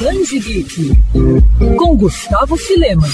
De Geek, com Gustavo Filema.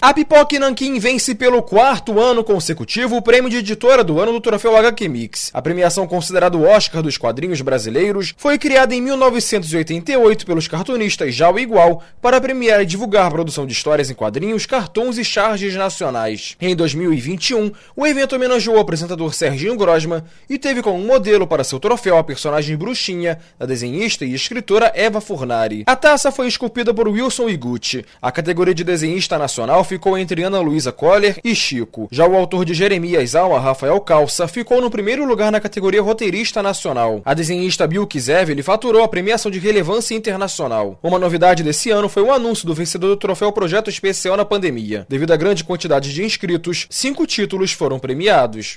A Pipoque Nankin vence pelo quarto ano consecutivo o prêmio de editora do ano do Troféu HQ Mix. A premiação considerada o Oscar dos quadrinhos brasileiros foi criada em 1988 pelos cartunistas Jal e Igual para premiar e divulgar a produção de histórias em quadrinhos, cartões e charges nacionais. Em 2021, o evento homenageou o apresentador Serginho Grosma e teve como modelo para seu troféu a personagem bruxinha da desenhista e escritora Eva Furnari. A taça foi esculpida por Wilson Iguchi. A categoria de desenhista nacional ficou entre Ana Luísa Coller e Chico. Já o autor de Jeremias Alma, Rafael Calça, ficou no primeiro lugar na categoria roteirista nacional. A desenhista Bill Kizev faturou a premiação de relevância internacional. Uma novidade desse ano foi o anúncio do vencedor do troféu Projeto Especial na pandemia. Devido à grande quantidade de inscritos, cinco títulos foram premiados.